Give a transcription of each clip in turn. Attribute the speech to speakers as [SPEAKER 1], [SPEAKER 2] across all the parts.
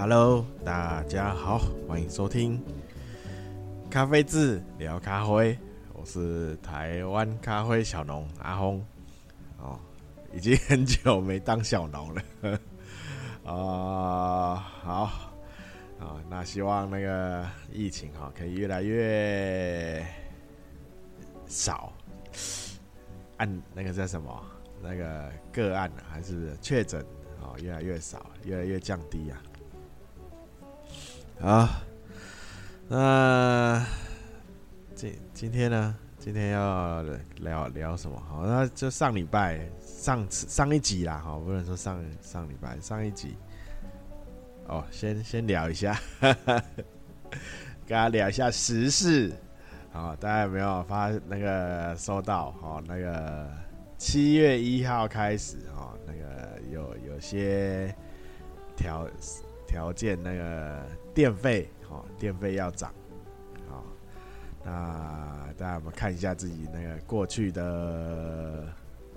[SPEAKER 1] Hello，大家好，欢迎收听咖啡志聊咖啡，我是台湾咖啡小农阿红。哦，已经很久没当小农了，啊、呃，好，啊、哦，那希望那个疫情哈可以越来越少，按那个叫什么，那个个案还是确诊啊越来越少，越来越降低啊。啊，那今今天呢？今天要聊聊什么？好，那就上礼拜上上一集啦，哈，不能说上上礼拜上一集。哦，先先聊一下，哈哈，跟大家聊一下时事。好，大家有没有发那个收到？哈，那个七月一号开始，哈，那个有有些条条件，那个电费，哈，电费要涨。那大家我们看一下自己那个过去的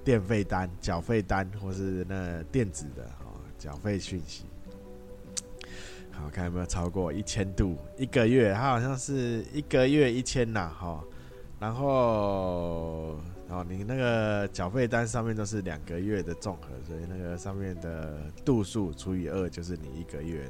[SPEAKER 1] 电费单、缴费单，或是那电子的哦缴费讯息？好，看有没有超过一千度一个月？它好像是一个月一千呐，哈。然后哦，你那个缴费单上面都是两个月的综合，所以那个上面的度数除以二就是你一个月。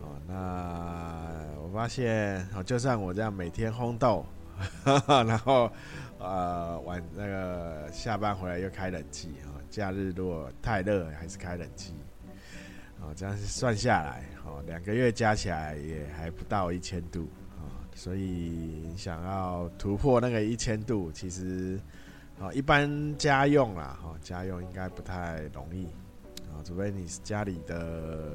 [SPEAKER 1] 哦，那我发现哦，就算我这样每天烘豆，然后呃晚那个下班回来又开冷气啊，假日如果太热还是开冷气，哦，这样算下来哦，两个月加起来也还不到一千度，所以想要突破那个一千度，其实哦一般家用啦，哈家用应该不太容易啊，除非你是家里的。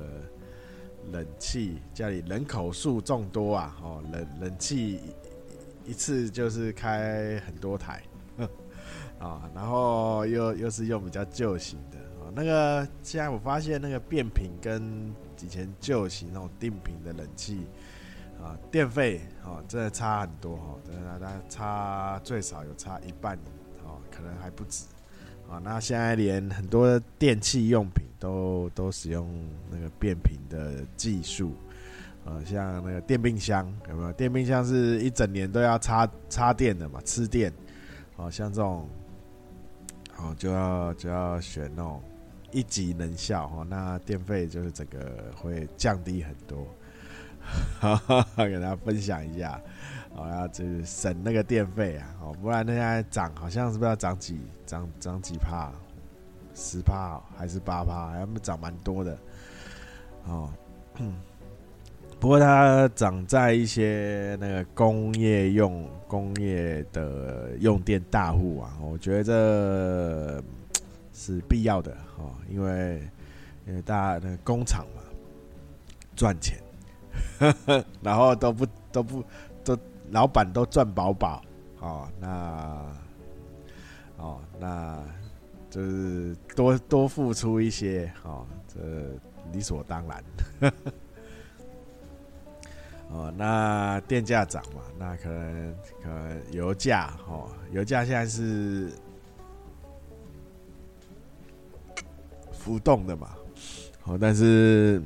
[SPEAKER 1] 冷气家里人口数众多啊，哦，冷冷气一次就是开很多台，啊，然后又又是用比较旧型的，哦，那个现在我发现那个变频跟以前旧型那种定频的冷气，啊，电费哦真的差很多哈，真的差最少有差一半，哦，可能还不止。啊，那现在连很多电器用品都都使用那个变频的技术，呃，像那个电冰箱有没有？电冰箱是一整年都要插插电的嘛，吃电。哦，像这种，哦，就要就要选那种一级能效哦，那电费就是整个会降低很多。哈哈，给大家分享一下。我，要就是省那个电费啊，哦，不然那现在涨，好像是不是要涨几涨涨几趴，十趴还是八趴，还不涨蛮多的，哦，不过它涨在一些那个工业用工业的用电大户啊，我觉得这是必要的哦，因为因为大家那个工厂嘛赚钱，然后都不都不都。老板都赚饱饱，哦，那，哦，那就是多多付出一些，哦，这理所当然。哦，那电价涨嘛，那可能可能油价，哦，油价现在是浮动的嘛，哦，但是，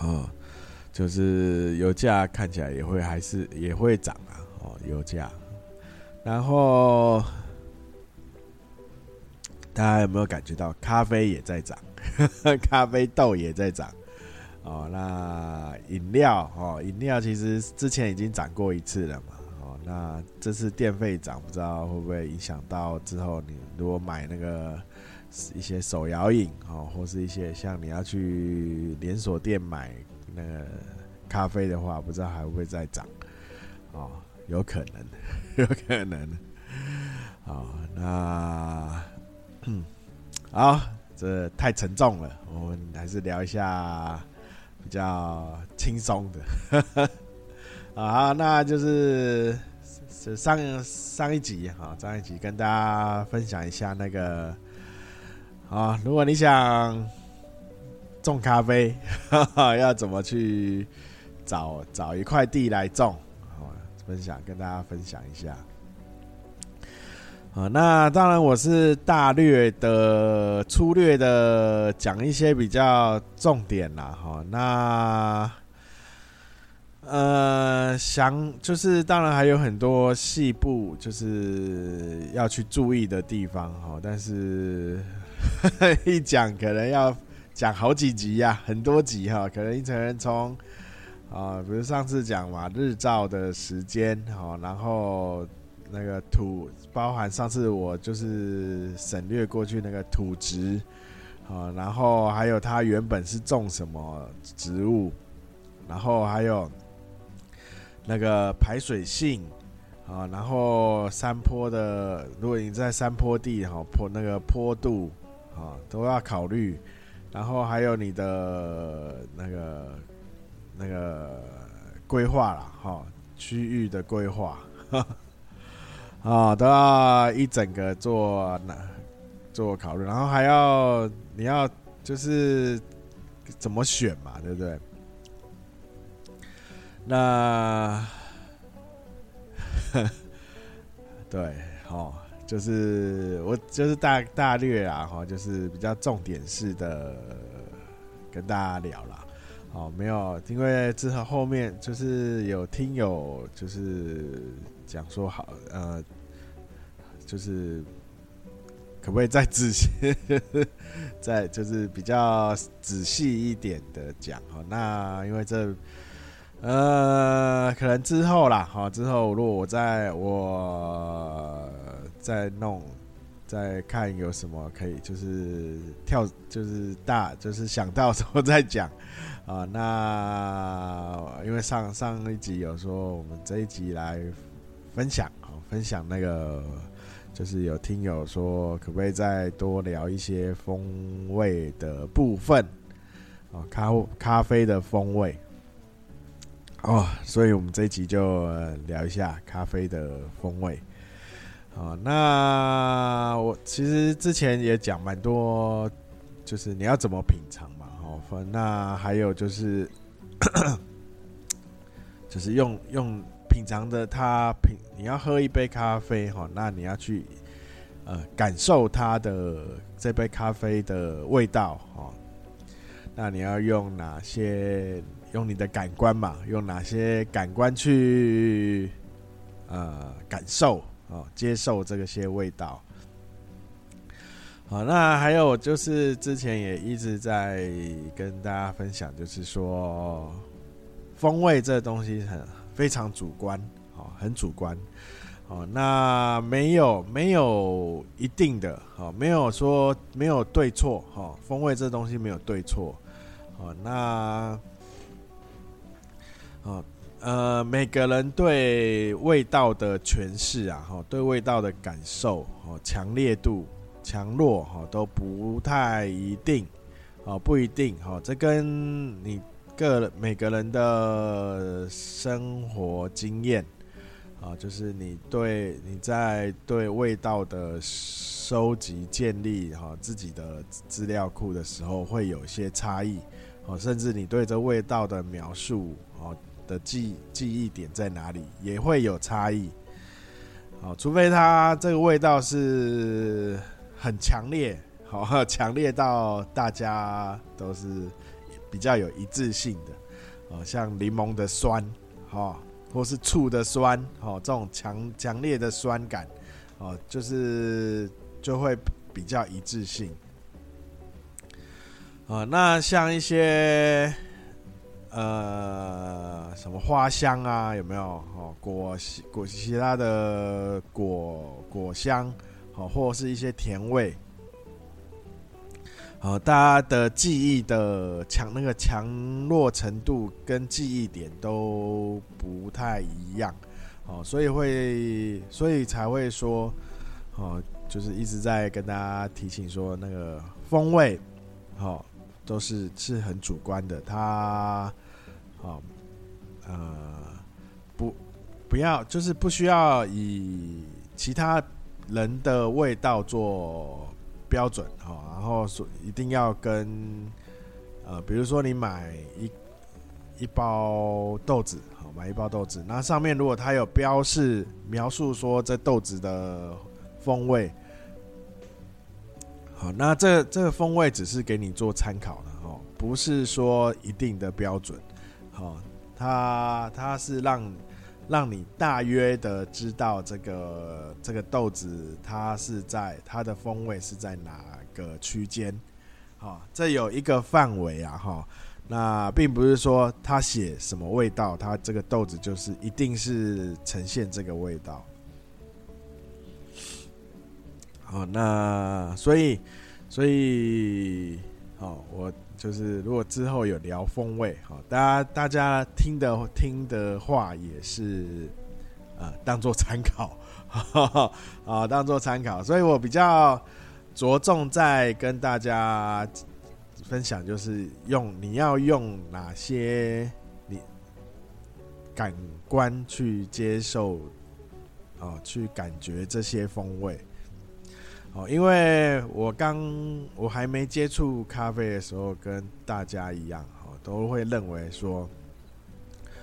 [SPEAKER 1] 哦。就是油价看起来也会还是也会涨啊，哦，油价。然后大家有没有感觉到咖啡也在涨，咖啡豆也在涨，哦，那饮料哦，饮料其实之前已经涨过一次了嘛，哦，那这次电费涨，不知道会不会影响到之后你如果买那个一些手摇饮哦，或是一些像你要去连锁店买。那个咖啡的话，不知道还会不会再涨？哦，有可能，有可能。好，那，好，这太沉重了，我们还是聊一下比较轻松的。啊，那就是上上一集哈，上一集跟大家分享一下那个啊，如果你想。种咖啡，哈哈，要怎么去找找一块地来种？好，分享跟大家分享一下。啊，那当然我是大略的、粗略的讲一些比较重点啦，哈。那呃，想就是当然还有很多细部，就是要去注意的地方，哈。但是 一讲可能要讲好几集呀，很多集哈，可能一层人从啊，比如上次讲嘛，日照的时间，哈，然后。那个土包含上次我就是省略过去那个土质，啊，然后还有它原本是种什么植物，然后还有那个排水性，啊，然后山坡的，如果你在山坡地哈坡那个坡度啊都要考虑，然后还有你的那个那个规划了哈区域的规划。啊、哦，都要一整个做那做考虑，然后还要你要就是怎么选嘛，对不对？那 对，好、哦，就是我就是大大略啊，哈，就是比较重点式的跟大家聊了。哦，没有，因为之后后面就是有听友就是讲说好，呃。就是可不可以再仔细，再就是比较仔细一点的讲哈？那因为这呃，可能之后啦，哈，之后如果我在我再弄，再看有什么可以，就是跳，就是大，就是想到时候再讲 啊。那因为上上一集有说，我们这一集来分享啊，分享那个。就是有听友说，可不可以再多聊一些风味的部分啊？咖咖啡的风味哦，所以我们这一集就聊一下咖啡的风味。啊，那我其实之前也讲蛮多，就是你要怎么品尝嘛。哦，那还有就是，就是用用。品尝的它品，你要喝一杯咖啡哈，那你要去呃感受它的这杯咖啡的味道哈。那你要用哪些？用你的感官嘛？用哪些感官去呃感受啊？接受这个些味道。好，那还有就是之前也一直在跟大家分享，就是说风味这东西很。非常主观，哦，很主观，哦，那没有没有一定的，哦，没有说没有对错，哈，风味这东西没有对错，哦，那，哦，呃，每个人对味道的诠释啊，哈，对味道的感受，哦，强烈度、强弱，哈，都不太一定，哦，不一定，哈，这跟你。个每个人的生活经验啊，就是你对你在对味道的收集、建立哈自己的资料库的时候，会有些差异哦，甚至你对这味道的描述哦的记记忆点在哪里，也会有差异。好，除非它这个味道是很强烈，好 强烈到大家都是。比较有一致性的，哦，像柠檬的酸，哈，或是醋的酸，哦，这种强强烈的酸感，哦，就是就会比较一致性。啊，那像一些呃什么花香啊，有没有？哦，果果其他的果果香，哦，或是一些甜味。好，大家的记忆的强那个强弱程度跟记忆点都不太一样，哦，所以会，所以才会说，哦，就是一直在跟大家提醒说，那个风味，哦，都是是很主观的，它，哦，呃，不，不要，就是不需要以其他人的味道做。标准哈，然后说一定要跟呃，比如说你买一一包豆子，好，买一包豆子，那上面如果它有标示描述说这豆子的风味。好，那这这个风味只是给你做参考的哦，不是说一定的标准。好，它它是让让你大约的知道这个这个豆子它是在它的风味是在哪个区间。好，这有一个范围啊，哈。那并不是说它写什么味道，它这个豆子就是一定是呈现这个味道。好，那所以，所以，好，我就是如果之后有聊风味，好，大家大家听的听的话也是，呃，当做参考，啊，当做参考。所以我比较着重在跟大家分享，就是用你要用哪些你感官去接受，啊，去感觉这些风味。哦，因为我刚我还没接触咖啡的时候，跟大家一样，哦，都会认为说，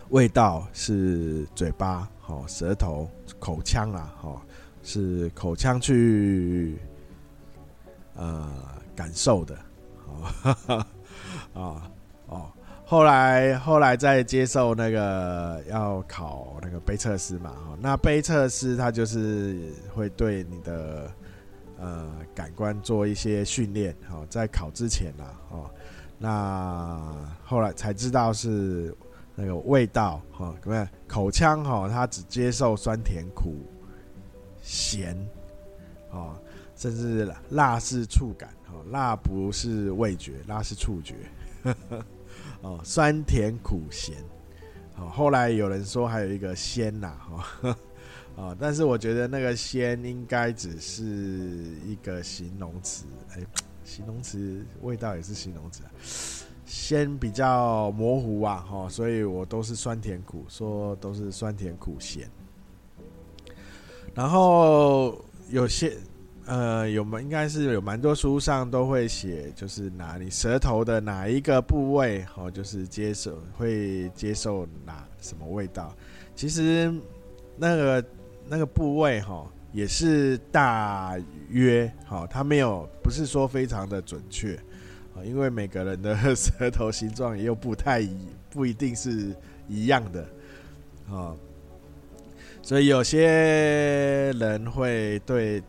[SPEAKER 1] 味道是嘴巴、哦舌头、口腔啊，哦是口腔去呃感受的，哦啊 哦，后来后来再接受那个要考那个杯测师嘛，哦，那杯测师他就是会对你的。呃，感官做一些训练，好，在考之前啊，哦，那后来才知道是那个味道，哈，各位口腔哈，它只接受酸甜苦咸，哦，甚至辣是触感，哦，辣不是味觉，辣是触觉，哦，酸甜苦咸，哦，后来有人说还有一个鲜呐，哈。啊，但是我觉得那个鲜应该只是一个形容词，哎，形容词味道也是形容词啊，鲜比较模糊啊，哈，所以我都是酸甜苦，说都是酸甜苦咸。然后有些呃，有蛮应该是有蛮多书上都会写，就是哪里舌头的哪一个部位，哦，就是接受会接受哪什么味道。其实那个。那个部位哈也是大约哈，它没有不是说非常的准确啊，因为每个人的舌头形状也又不太一，不一定是一样的啊，所以有些人会对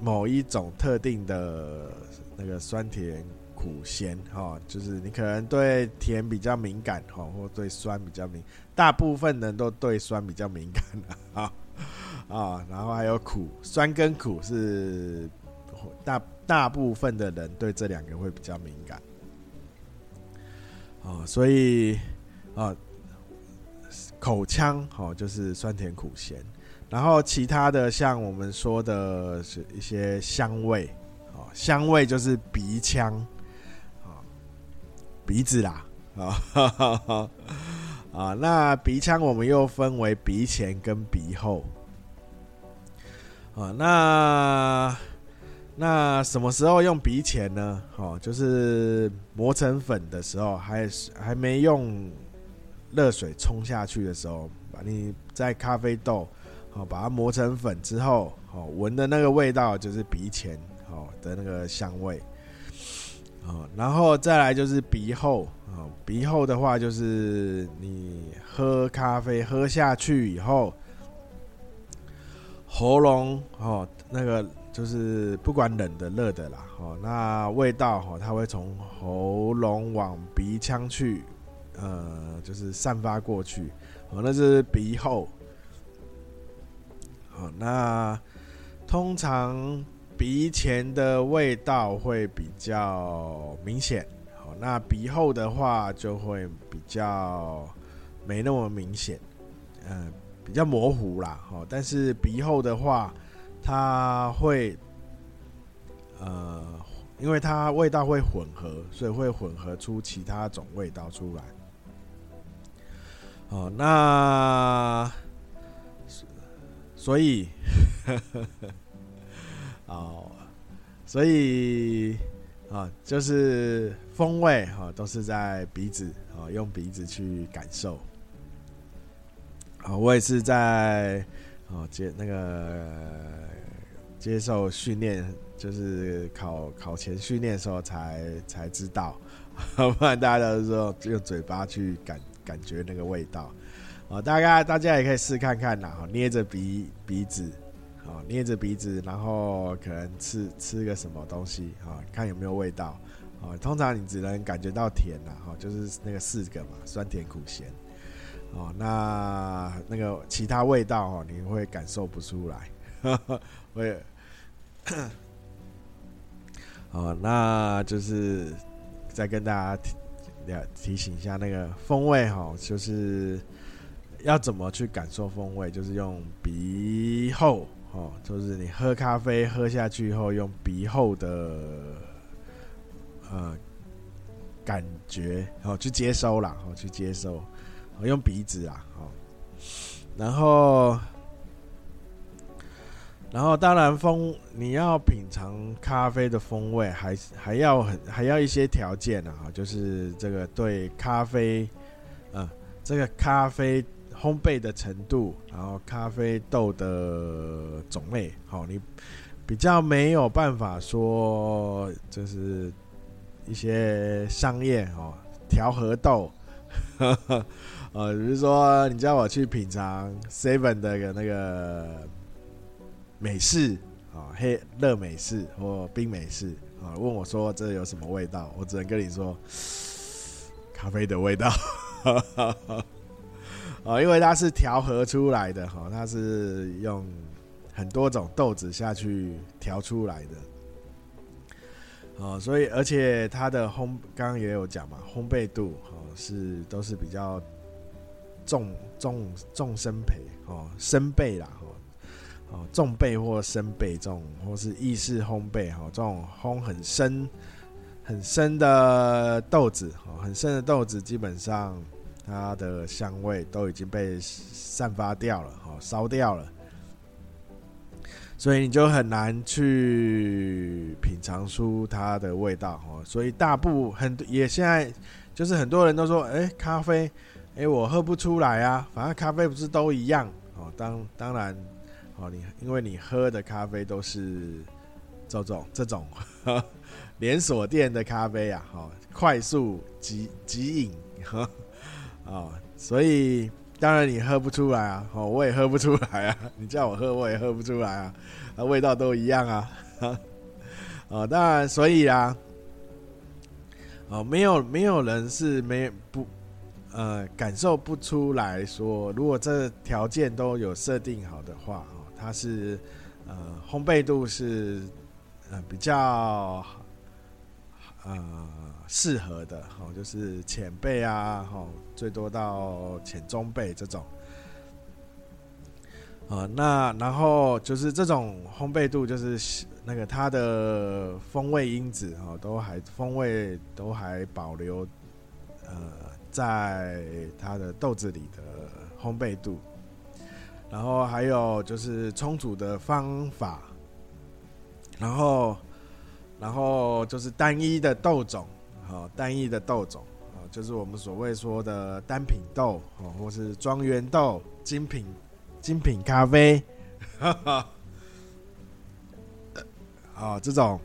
[SPEAKER 1] 某一种特定的那个酸甜苦咸哈，就是你可能对甜比较敏感哈，或对酸比较敏，大部分人都对酸比较敏感啊。啊，然后还有苦，酸跟苦是大大部分的人对这两个会比较敏感。啊，所以啊，口腔好就是酸甜苦咸，然后其他的像我们说的是一些香味，啊，香味就是鼻腔，啊，鼻子啦，啊，啊，那鼻腔我们又分为鼻前跟鼻后。啊，那那什么时候用鼻前呢？哦，就是磨成粉的时候，还还没用热水冲下去的时候，把你在咖啡豆，好把它磨成粉之后，好闻的那个味道就是鼻前好的那个香味。啊，然后再来就是鼻后，啊，鼻后的话就是你喝咖啡喝下去以后。喉咙哦，那个就是不管冷的热的啦，哦，那味道哦，它会从喉咙往鼻腔去，呃，就是散发过去，哦，那是鼻后。哦，那通常鼻前的味道会比较明显，好，那鼻后的话就会比较没那么明显，嗯。比较模糊啦，哦，但是鼻后的话，它会，呃，因为它味道会混合，所以会混合出其他种味道出来。哦，那所以，哦，所以啊，就是风味哈，都是在鼻子啊，用鼻子去感受。啊，我也是在哦接那个接受训练，就是考考前训练的时候才才知道，不然大家都说用嘴巴去感感觉那个味道。啊，大概大家也可以试看看啦，捏着鼻鼻子，啊，捏着鼻子，然后可能吃吃个什么东西，啊，看有没有味道。啊，通常你只能感觉到甜啦，哈，就是那个四个嘛，酸甜苦咸。哦，那那个其他味道哦，你会感受不出来，会。哦，那就是再跟大家提提醒一下，那个风味哈，就是要怎么去感受风味，就是用鼻后哦，就是你喝咖啡喝下去以后，用鼻后的呃感觉哦去接收啦，哦去接收。我用鼻子啊，哦，然后，然后当然风，你要品尝咖啡的风味，还还要很还要一些条件啊，就是这个对咖啡，嗯，这个咖啡烘焙的程度，然后咖啡豆的种类，好，你比较没有办法说，就是一些商业哦，调和豆。呃，比如说你叫我去品尝 Seven 的个那个美式啊，黑热美式或冰美式啊，问我说这有什么味道，我只能跟你说咖啡的味道，哦，因为它是调和出来的哈，它是用很多种豆子下去调出来的，哦，所以而且它的烘刚刚也有讲嘛，烘焙度哦是都是比较。重重重生焙哦，生焙啦哦，哦重焙或生焙这种，或是意式烘焙哈，这种烘很深很深的豆子哦，很深的豆子基本上它的香味都已经被散发掉了哦，烧掉了，所以你就很难去品尝出它的味道哦。所以大部很也现在就是很多人都说，哎，咖啡。哎、我喝不出来啊！反正咖啡不是都一样哦。当当然，哦，你因为你喝的咖啡都是这种这种 连锁店的咖啡啊，哈，快速即即饮，哦，所以当然你喝不出来啊，哦，我也喝不出来啊。你叫我喝，我也喝不出来啊，啊，味道都一样啊，哦，当然，所以啊，哦，没有没有人是没不。呃，感受不出来说，如果这条件都有设定好的话，哦，它是呃烘焙度是呃比较呃适合的，哦，就是浅焙啊，哦，最多到浅中焙这种，呃，那然后就是这种烘焙度，就是那个它的风味因子哦，都还风味都还保留，呃。在它的豆子里的烘焙度，然后还有就是冲煮的方法，然后，然后就是单一的豆种，好，单一的豆种，啊，就是我们所谓说的单品豆，哦，或是庄园豆、精品、精品咖啡，哈哈，啊，这种。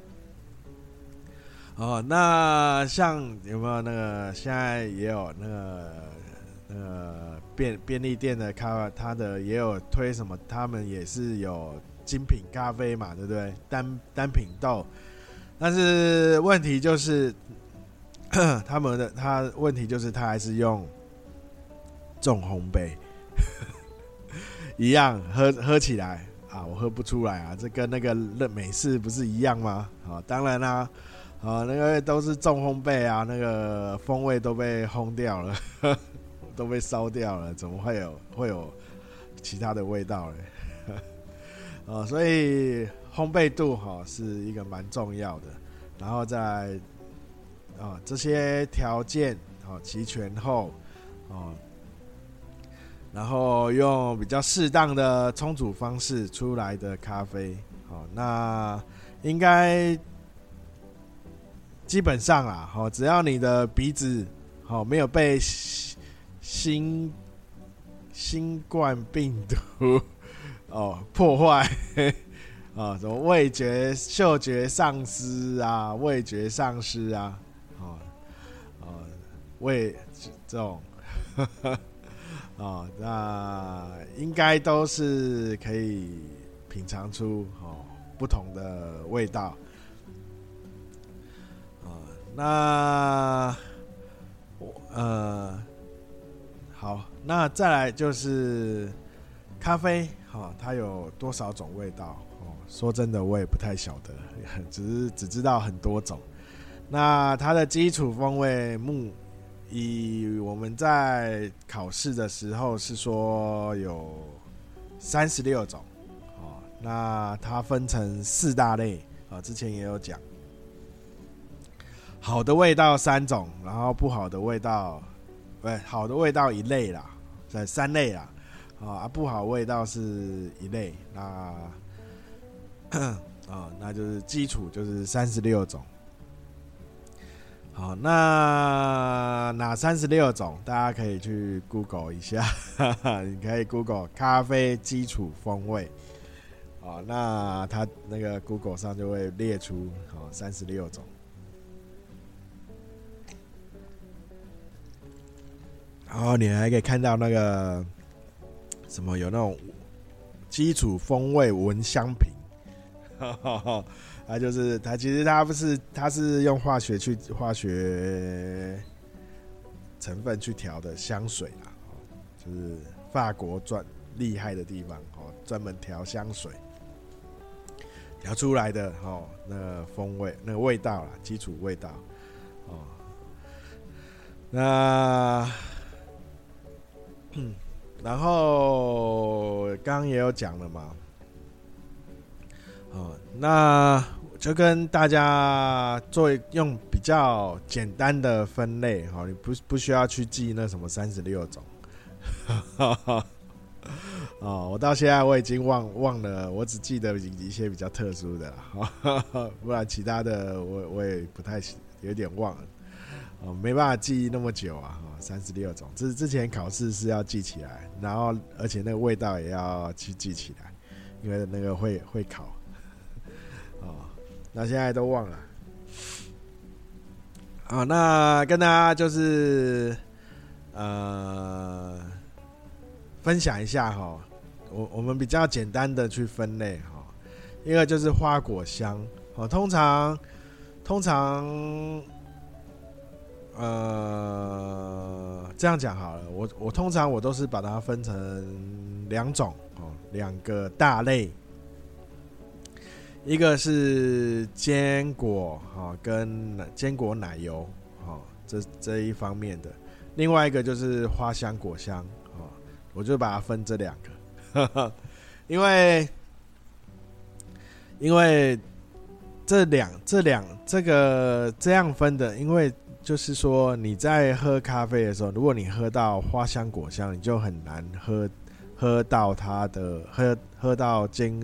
[SPEAKER 1] 哦，那像有没有那个现在也有那个那个便便利店的咖，它的也有推什么？他们也是有精品咖啡嘛，对不对？单单品豆，但是问题就是，他们的他问题就是他还是用重烘焙，一样喝喝起来啊，我喝不出来啊，这跟那个乐美式不是一样吗？啊，当然啦、啊。那个都是重烘焙啊，那个风味都被烘掉了，都被烧掉了，怎么会有会有其他的味道呢？啊，所以烘焙度哈是一个蛮重要的，然后在啊这些条件啊齐全后哦，然后用比较适当的冲煮方式出来的咖啡，好，那应该。基本上啊，好，只要你的鼻子好没有被新新冠病毒哦破坏 啊，什么味觉、嗅觉丧失啊，味觉丧失，啊，味这种，啊，那应该都是可以品尝出哦不同的味道。啊，那我呃，好，那再来就是咖啡，哈，它有多少种味道？说真的，我也不太晓得，只是只知道很多种。那它的基础风味木，以我们在考试的时候是说有三十六种，哦，那它分成四大类啊，之前也有讲，好的味道三种，然后不好的味道，不对，好的味道一类啦，在三类啦，啊，不好味道是一类，那。啊、那就是基础就是三十六种。好，那哪三十六种？大家可以去 Google 一下，哈哈，你可以 Google 咖啡基础风味。哦，那它那个 Google 上就会列出哦三十六种。然后你还可以看到那个什么有那种基础风味闻香瓶。哈 它就是它，其实它不是，它是用化学去化学成分去调的香水啦，就是法国专厉害的地方哦，专门调香水，调出来的哦，那个风味，那个味道啦，基础味道哦，那嗯，然后刚刚也有讲了嘛。哦，那就跟大家做用比较简单的分类哈，你不不需要去记那什么三十六种。哦，我到现在我已经忘忘了，我只记得一些比较特殊的，不然其他的我我也不太有点忘了。哦，没办法记忆那么久啊，三十六种，这之前考试是要记起来，然后而且那个味道也要去记起来，因为那个会会考。那现在都忘了，好，那跟大家就是呃分享一下哈，我我们比较简单的去分类哈，一个就是花果香，哦，通常通常呃这样讲好了，我我通常我都是把它分成两种哦，两个大类。一个是坚果哈，跟坚果奶油哈，这这一方面的；另外一个就是花香果香啊，我就把它分这两个，因为因为这两这两这个这样分的，因为就是说你在喝咖啡的时候，如果你喝到花香果香，你就很难喝喝到它的喝喝到坚。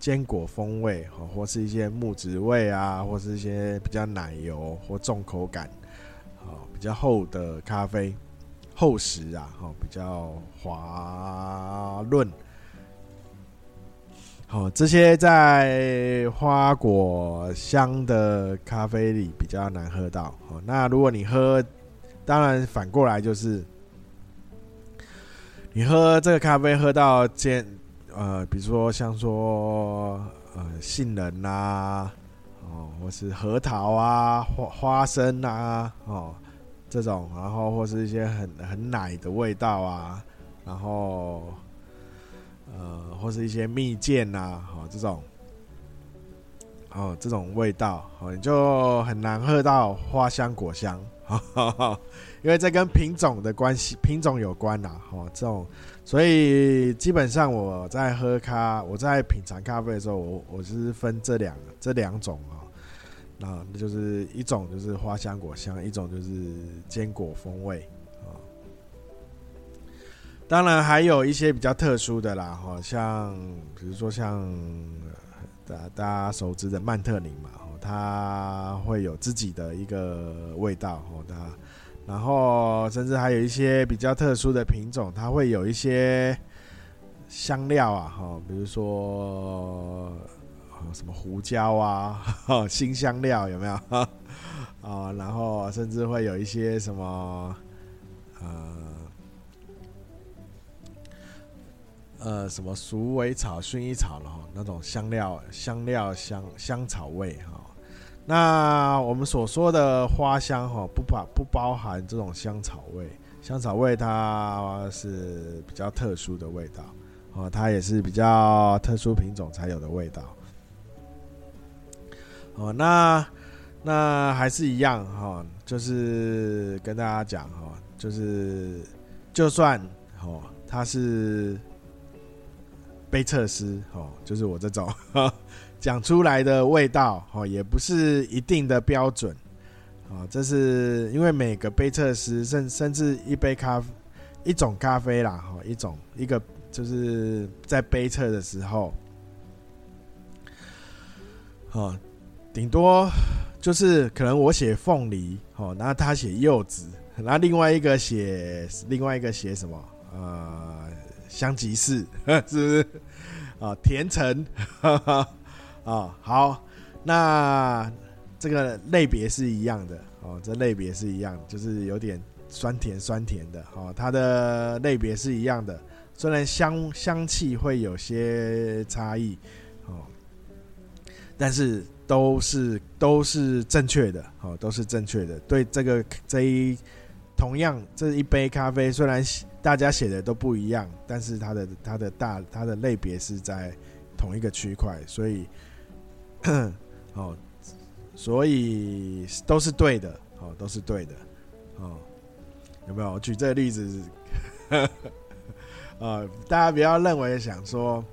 [SPEAKER 1] 坚果风味，或是一些木质味啊，或是一些比较奶油或重口感，比较厚的咖啡，厚实啊，比较滑润，好，这些在花果香的咖啡里比较难喝到。那如果你喝，当然反过来就是，你喝这个咖啡喝到坚。呃，比如说像说呃杏仁呐、啊，哦，或是核桃啊、花花生啊，哦，这种，然后或是一些很很奶的味道啊，然后呃，或是一些蜜饯呐，哦，这种，哦，这种味道，哦，你就很难喝到花香果香，哈哈，因为这跟品种的关系，品种有关呐，哦，这种。所以基本上我在喝咖，我在品尝咖啡的时候，我我是分这两这两种啊，那那就是一种就是花香果香，一种就是坚果风味啊。当然还有一些比较特殊的啦，哈，像比如说像大大家熟知的曼特宁嘛，它会有自己的一个味道，哈，它。然后，甚至还有一些比较特殊的品种，它会有一些香料啊，哈，比如说什么胡椒啊，新香料有没有？啊，然后甚至会有一些什么，呃，呃，什么鼠尾草、薰衣草了哈，那种香料、香料香香草味哈。那我们所说的花香哈，不包不包含这种香草味。香草味它是比较特殊的味道，哦，它也是比较特殊品种才有的味道。哦，那那还是一样哈，就是跟大家讲哈，就是就算哦，它是杯测师哦，就是我这种讲出来的味道哦，也不是一定的标准。啊，这是因为每个杯测师，甚甚至一杯咖啡，一种咖啡啦，哈，一种一个就是在杯测的时候，哦，顶多就是可能我写凤梨，哦，然后他写柚子，然后另外一个写另外一个写什么，呃，香吉士，是不是？啊，甜橙，啊，好，那。这个类别是一样的哦，这类别是一样，就是有点酸甜酸甜的哦。它的类别是一样的，虽然香香气会有些差异哦，但是都是都是正确的哦，都是正确的。对这个这一同样这一杯咖啡，虽然大家写的都不一样，但是它的它的大它的类别是在同一个区块，所以 哦。所以都是对的，哦，都是对的，哦，有没有？我举这个例子，啊，大家不要认为想说，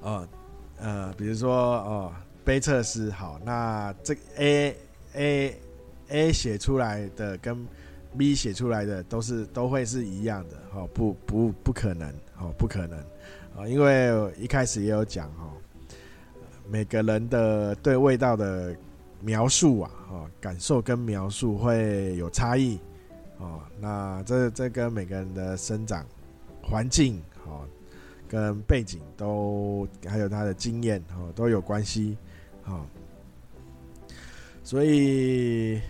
[SPEAKER 1] 哦，呃，比如说哦，杯测试好，那这 A A A 写出来的跟 B 写出来的都是都会是一样的，哦，不不不可能，哦，不可能，啊，因为一开始也有讲，哦。每个人的对味道的描述啊，哦，感受跟描述会有差异，哦，那这这跟每个人的生长环境，哦，跟背景都还有他的经验，哦，都有关系，哦，所以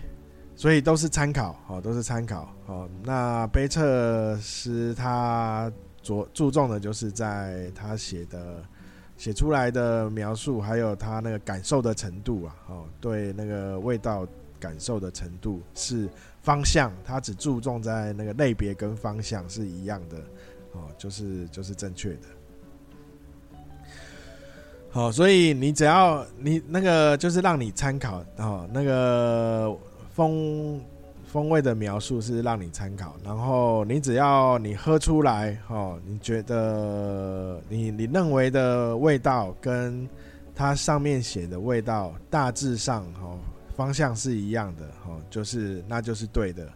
[SPEAKER 1] 所以都是参考，哦，都是参考，哦，那杯测师他着注重的就是在他写的。写出来的描述，还有他那个感受的程度啊，哦，对那个味道感受的程度是方向，他只注重在那个类别跟方向是一样的，哦，就是就是正确的。好，所以你只要你那个就是让你参考，哦，那个风。风味的描述是让你参考，然后你只要你喝出来，哦，你觉得你你认为的味道跟它上面写的味道大致上，哦，方向是一样的，哦，就是那就是对的，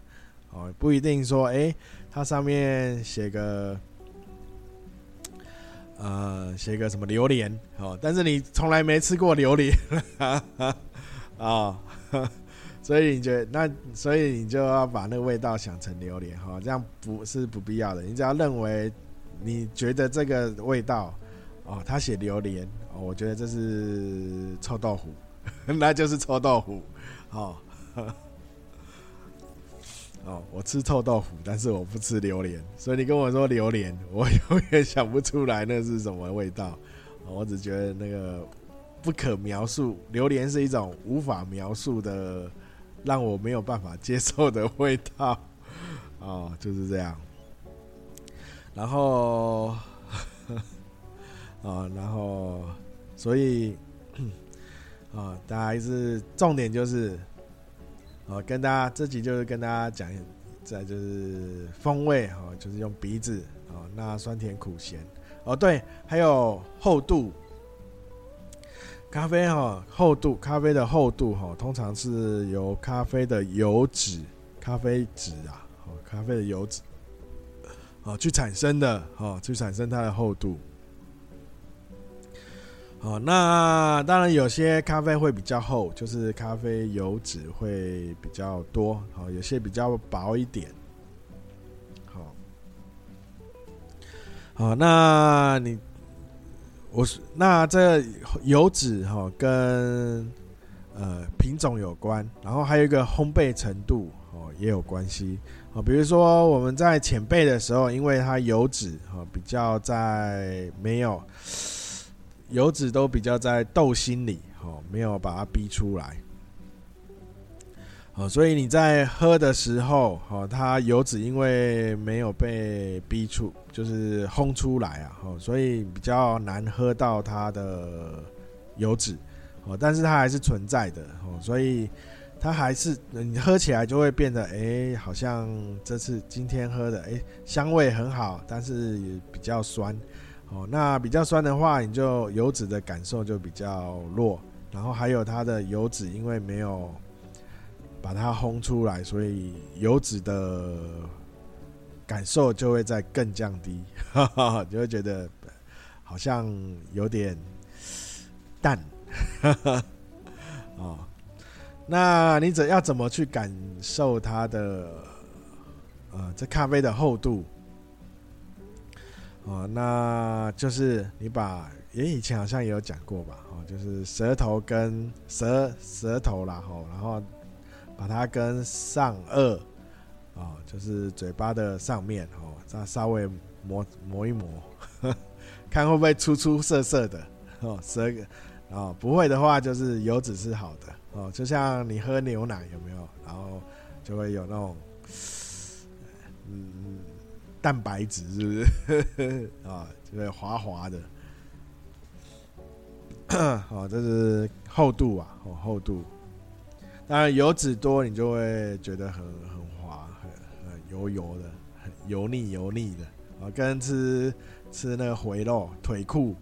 [SPEAKER 1] 哦，不一定说，诶，它上面写个，呃，写个什么榴莲，哦，但是你从来没吃过榴莲，啊，所以你觉得那，所以你就要把那个味道想成榴莲哈，这样不是不必要的。你只要认为你觉得这个味道哦，他写榴莲哦，我觉得这是臭豆腐，那就是臭豆腐。哦，哦，我吃臭豆腐，但是我不吃榴莲。所以你跟我说榴莲，我永远想不出来那是什么味道。我只觉得那个不可描述，榴莲是一种无法描述的。让我没有办法接受的味道，哦，就是这样。然后，啊，然后，所以，啊，大家还是重点就是，啊，跟大家这集就是跟大家讲，再就是风味，哈，就是用鼻子，啊，那酸甜苦咸，哦，对，还有厚度。咖啡哈厚度，咖啡的厚度哈，通常是由咖啡的油脂、咖啡脂啊，哦，咖啡的油脂，哦，去产生的，哦，去产生它的厚度。哦，那当然有些咖啡会比较厚，就是咖啡油脂会比较多，好，有些比较薄一点。好，好，那你我是那这油脂哈跟呃品种有关，然后还有一个烘焙程度哦也有关系哦。比如说我们在浅焙的时候，因为它油脂哈比较在没有油脂都比较在豆心里哦，没有把它逼出来。哦，所以你在喝的时候，哦，它油脂因为没有被逼出，就是烘出来啊，哦，所以比较难喝到它的油脂，哦，但是它还是存在的，哦，所以它还是你喝起来就会变得，哎，好像这次今天喝的，哎，香味很好，但是也比较酸，哦，那比较酸的话，你就油脂的感受就比较弱，然后还有它的油脂因为没有。把它烘出来，所以油脂的感受就会再更降低，哈哈，就会觉得好像有点淡，哈哈。哦，那你怎要怎么去感受它的呃这咖啡的厚度？哦，那就是你把，也以前好像也有讲过吧？哦，就是舌头跟舌舌头啦，吼，然后。把它跟上颚，哦，就是嘴巴的上面哦，再稍微磨磨一磨，看会不会粗粗涩涩的哦，舌哦，不会的话就是油脂是好的哦，就像你喝牛奶有没有？然后就会有那种嗯蛋白质是不是啊？就会滑滑的，哦，这是厚度啊，哦，厚度。当然油脂多，你就会觉得很很滑，很很油油的，很油腻油腻的啊，跟吃吃那个回肉腿裤，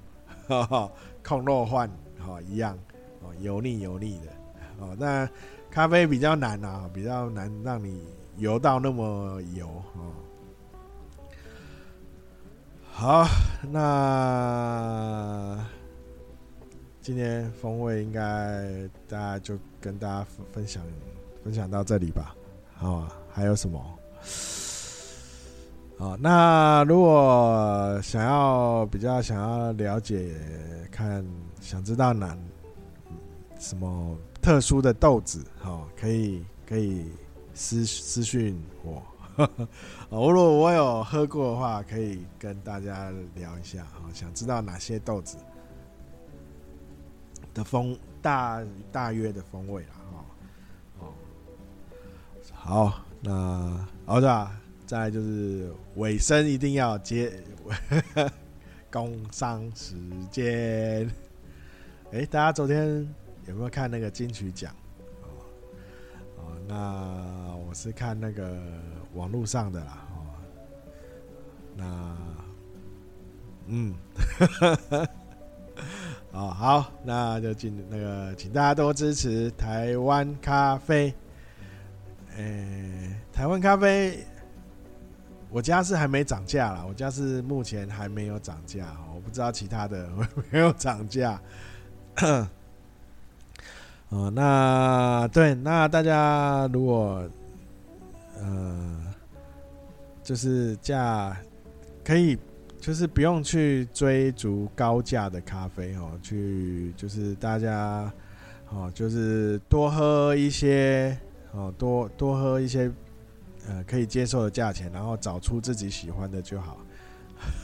[SPEAKER 1] 哈哈，控肉饭哈一样，哦，油腻油腻的，哦，那咖啡比较难啊，比较难让你油到那么油哦。好，那。今天风味应该大家就跟大家分享分享到这里吧，好，还有什么？好，那如果想要比较想要了解，看想知道哪什么特殊的豆子，好，可以可以私私讯我，我如果我有喝过的话，可以跟大家聊一下，好，想知道哪些豆子。的风大大约的风味啦，哦，好，那好的，再就是尾声一定要接 工商时间。哎、大家昨天有没有看那个金曲奖？哦，那我是看那个网络上的啦，哦，那嗯。哦，好，那就进那个，请大家多支持台湾咖啡。诶、台湾咖啡，我家是还没涨价啦，我家是目前还没有涨价，我不知道其他的会没有涨价。哦，那对，那大家如果呃，就是价可以。就是不用去追逐高价的咖啡哦，去就是大家哦，就是多喝一些哦，多多喝一些呃可以接受的价钱，然后找出自己喜欢的就好，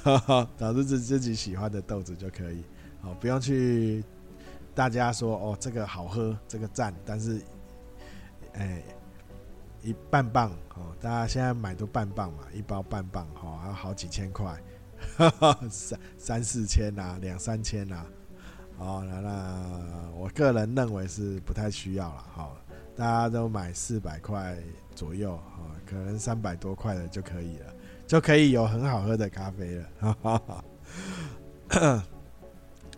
[SPEAKER 1] 找出自自己喜欢的豆子就可以哦，不用去大家说哦这个好喝，这个赞，但是哎一半磅哦，大家现在买都半磅嘛，一包半磅哦，还要好几千块。三三四千呐、啊，两三千呐、啊，哦，那那我个人认为是不太需要了，好，大家都买四百块左右，哦，可能三百多块的就可以了，就可以有很好喝的咖啡了，哈哈哈。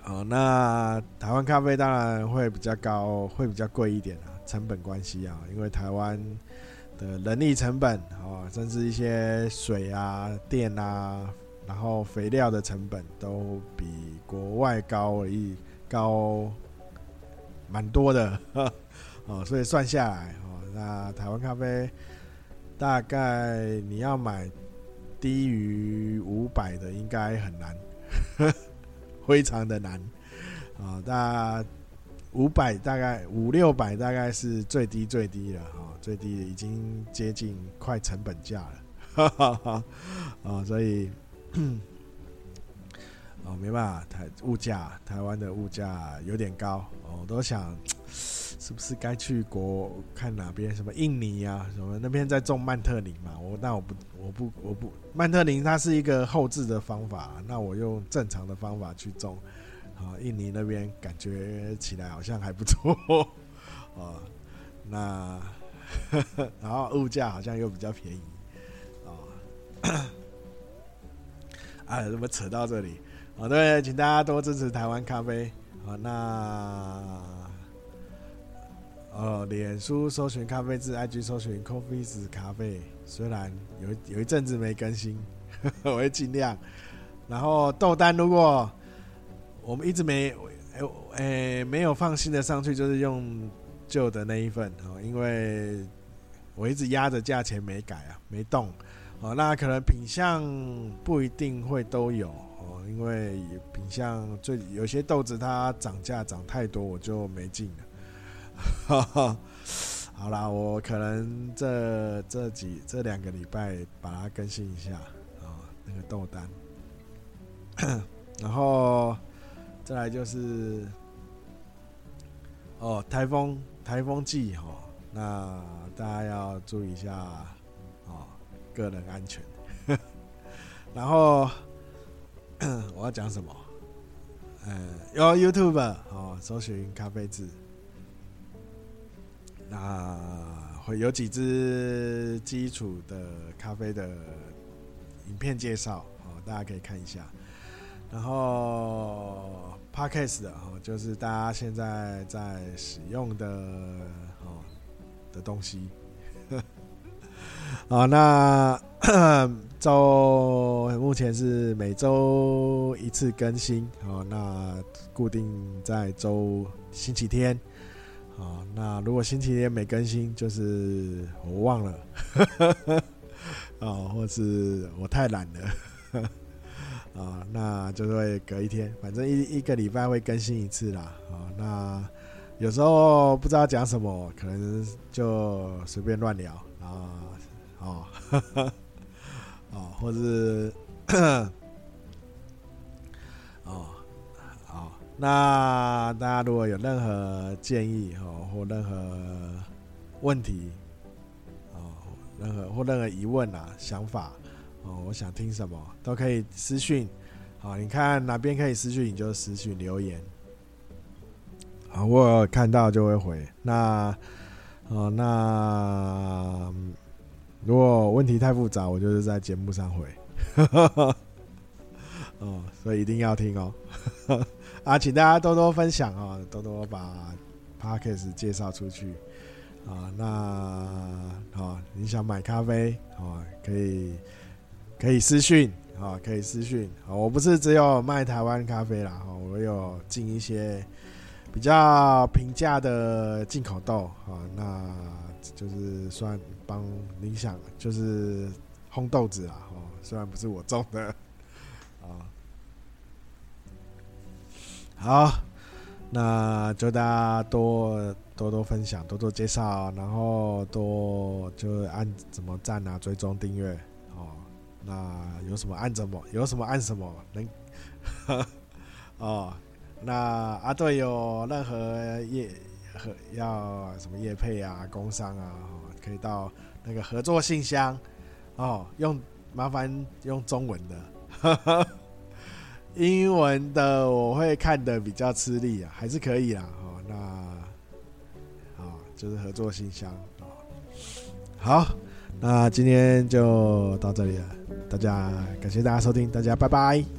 [SPEAKER 1] 好，那台湾咖啡当然会比较高，会比较贵一点啊，成本关系啊，因为台湾的人力成本啊，甚至一些水啊、电啊。然后肥料的成本都比国外高一高蛮多的，哦，所以算下来哦，那台湾咖啡大概你要买低于五百的应该很难，非常的难啊！大五百大概五六百大概是最低最低了哈，最低已经接近快成本价了，哈哈哈啊！所以。哦，没办法，台物价，台湾的物价有点高，我都想 是不是该去国看哪边，什么印尼啊，什么那边在种曼特林嘛？我那我不，我不，我不，曼特林它是一个后置的方法，那我用正常的方法去种，啊，印尼那边感觉起来好像还不错，哦，那 然后物价好像又比较便宜，啊，哎，怎么扯到这里？好，对，请大家多支持台湾咖啡。好，那呃，脸书搜寻咖啡志，IG 搜寻 Coffees 咖啡。虽然有有一阵子没更新，呵 呵我会尽量。然后豆单，如果我们一直没诶诶没有放心的上去，就是用旧的那一份哦，因为我一直压着价钱没改啊，没动。哦，那可能品相不一定会都有哦。因为品相最有些豆子它涨价涨太多，我就没进了。好啦，我可能这这几这两个礼拜把它更新一下啊，那个豆单。然后再来就是哦，台风台风季哈，那大家要注意一下，个人安全。然后。我要讲什么？嗯，有 YouTube 哦，搜寻咖啡志，那会有几支基础的咖啡的影片介绍哦，大家可以看一下。然后 Podcast 的哦，就是大家现在在使用的哦的东西。好，那。周目前是每周一次更新，好，那固定在周星期天，啊，那如果星期天没更新，就是我忘了，哦，或是我太懒了，啊，那就会隔一天，反正一一个礼拜会更新一次啦，啊，那有时候不知道讲什么，可能就随便乱聊啊，哦。哦，或是，哦，好，那大家如果有任何建议哦，或任何问题，哦，任何或任何疑问啊、想法，哦，我想听什么都可以私讯，好，你看哪边可以私讯，你就私讯留言，好，我看到就会回。那，哦，那。如果问题太复杂，我就是在节目上回，哦，所以一定要听哦，啊，请大家多多分享哦，多多把 Podcast 介绍出去啊。那啊，你想买咖啡啊，可以可以私讯啊，可以私讯啊。我不是只有卖台湾咖啡啦，我有进一些比较平价的进口豆啊，那就是算。帮理想就是烘豆子啊，哦，虽然不是我种的，啊，好，那就大家多多多分享，多多介绍，然后多就按什么赞啊，追踪订阅，哦，那有什么按什么，有什么按什么，能，哦，那啊对，有任何业和要什么业配啊，工商啊。可以到那个合作信箱哦，用麻烦用中文的，英文的我会看得比较吃力啊，还是可以啦。哦，那，就是合作信箱哦。好，那今天就到这里了，大家感谢大家收听，大家拜拜。